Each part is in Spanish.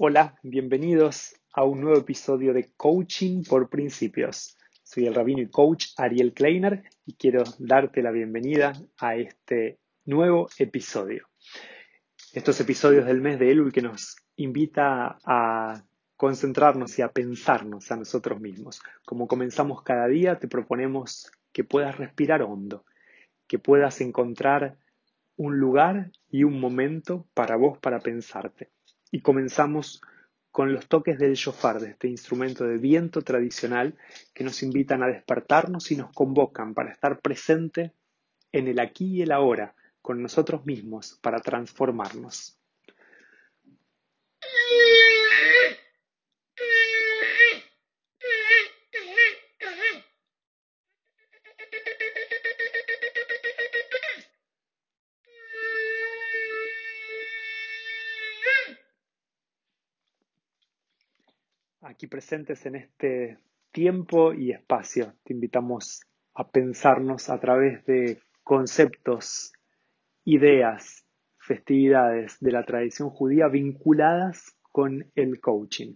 Hola, bienvenidos a un nuevo episodio de Coaching por Principios. Soy el rabino y coach Ariel Kleiner y quiero darte la bienvenida a este nuevo episodio. Estos episodios del mes de Elul que nos invita a concentrarnos y a pensarnos a nosotros mismos. Como comenzamos cada día, te proponemos que puedas respirar hondo, que puedas encontrar un lugar y un momento para vos para pensarte y comenzamos con los toques del shofar, de este instrumento de viento tradicional que nos invitan a despertarnos y nos convocan para estar presente en el aquí y el ahora con nosotros mismos para transformarnos. Aquí presentes en este tiempo y espacio. Te invitamos a pensarnos a través de conceptos, ideas, festividades de la tradición judía vinculadas con el coaching.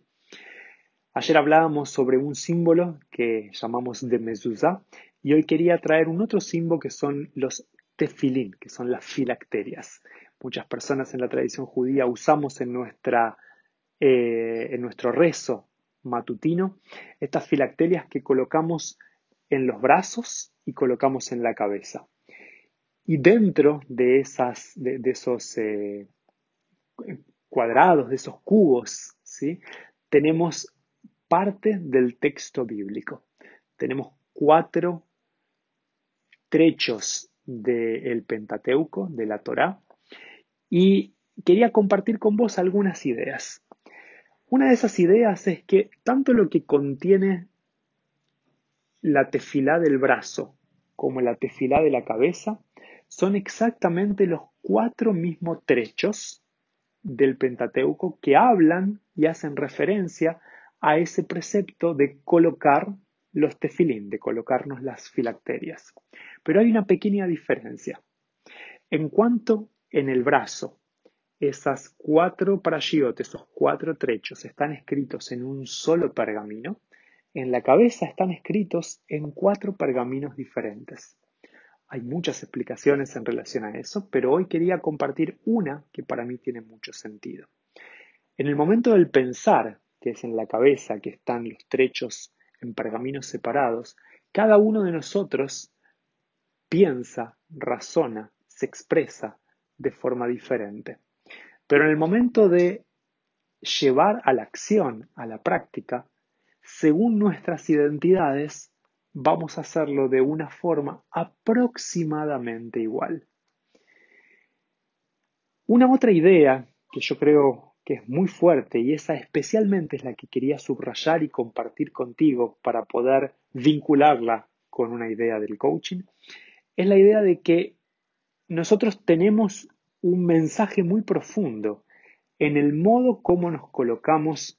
Ayer hablábamos sobre un símbolo que llamamos de mezuzá y hoy quería traer un otro símbolo que son los tefilín, que son las filacterias. Muchas personas en la tradición judía usamos en, nuestra, eh, en nuestro rezo matutino, estas filacterias que colocamos en los brazos y colocamos en la cabeza. Y dentro de, esas, de, esos eh, cuadrados, de esos cubos, ¿sí? tenemos parte del texto bíblico. Tenemos cuatro trechos del Pentateuco, de la Torá, y quería compartir con vos algunas ideas. Una de esas ideas es que tanto lo que contiene la tefilá del brazo como la tefilá de la cabeza son exactamente los cuatro mismos trechos del Pentateuco que hablan y hacen referencia a ese precepto de colocar los tefilín, de colocarnos las filacterias. Pero hay una pequeña diferencia. En cuanto en el brazo esas cuatro parashiot, esos cuatro trechos, están escritos en un solo pergamino, en la cabeza están escritos en cuatro pergaminos diferentes. Hay muchas explicaciones en relación a eso, pero hoy quería compartir una que para mí tiene mucho sentido. En el momento del pensar, que es en la cabeza que están los trechos en pergaminos separados, cada uno de nosotros piensa, razona, se expresa de forma diferente. Pero en el momento de llevar a la acción, a la práctica, según nuestras identidades, vamos a hacerlo de una forma aproximadamente igual. Una otra idea que yo creo que es muy fuerte y esa especialmente es la que quería subrayar y compartir contigo para poder vincularla con una idea del coaching, es la idea de que nosotros tenemos un mensaje muy profundo en el modo como nos colocamos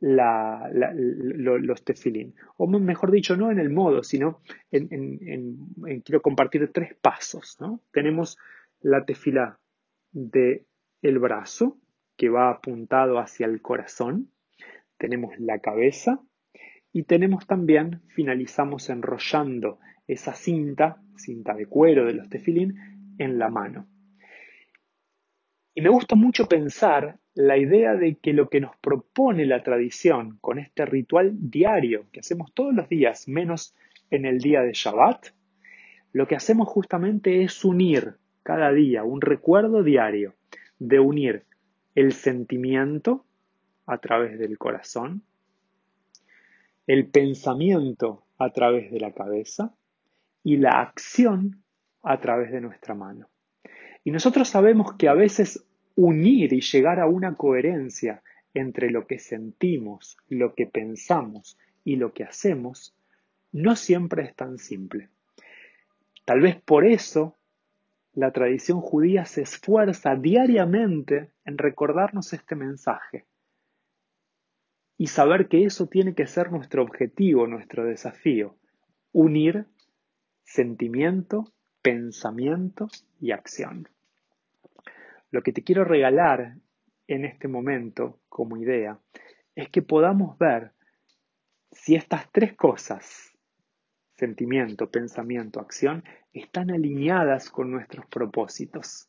los tefilín. O mejor dicho, no en el modo, sino quiero compartir tres pasos. Tenemos la tefila del el brazo, que va apuntado hacia el corazón. Tenemos la cabeza y tenemos también, finalizamos enrollando esa cinta, cinta de cuero de los tefilín, en la mano. Y me gusta mucho pensar la idea de que lo que nos propone la tradición con este ritual diario que hacemos todos los días, menos en el día de Shabbat, lo que hacemos justamente es unir cada día un recuerdo diario de unir el sentimiento a través del corazón, el pensamiento a través de la cabeza y la acción a través de nuestra mano. Y nosotros sabemos que a veces unir y llegar a una coherencia entre lo que sentimos, lo que pensamos y lo que hacemos, no siempre es tan simple. Tal vez por eso la tradición judía se esfuerza diariamente en recordarnos este mensaje y saber que eso tiene que ser nuestro objetivo, nuestro desafío, unir sentimiento, pensamiento y acción. Lo que te quiero regalar en este momento como idea es que podamos ver si estas tres cosas, sentimiento, pensamiento, acción, están alineadas con nuestros propósitos.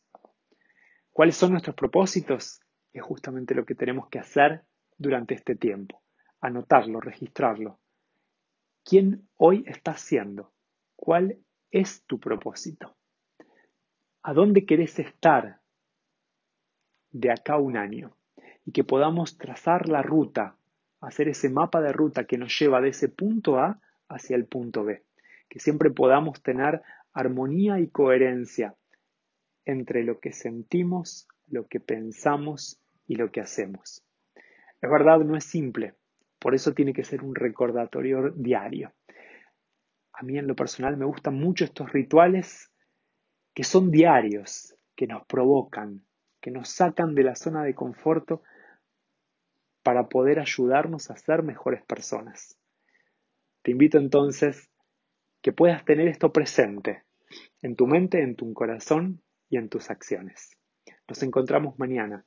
¿Cuáles son nuestros propósitos? Es justamente lo que tenemos que hacer durante este tiempo. Anotarlo, registrarlo. ¿Quién hoy estás siendo? ¿Cuál es tu propósito? ¿A dónde querés estar de acá a un año? Y que podamos trazar la ruta, hacer ese mapa de ruta que nos lleva de ese punto A hacia el punto B. Que siempre podamos tener armonía y coherencia entre lo que sentimos, lo que pensamos y lo que hacemos. Es verdad, no es simple, por eso tiene que ser un recordatorio diario. A mí en lo personal me gustan mucho estos rituales que son diarios, que nos provocan, que nos sacan de la zona de confort para poder ayudarnos a ser mejores personas. Te invito entonces que puedas tener esto presente en tu mente, en tu corazón y en tus acciones. Nos encontramos mañana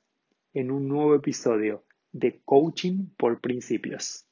en un nuevo episodio de Coaching por Principios.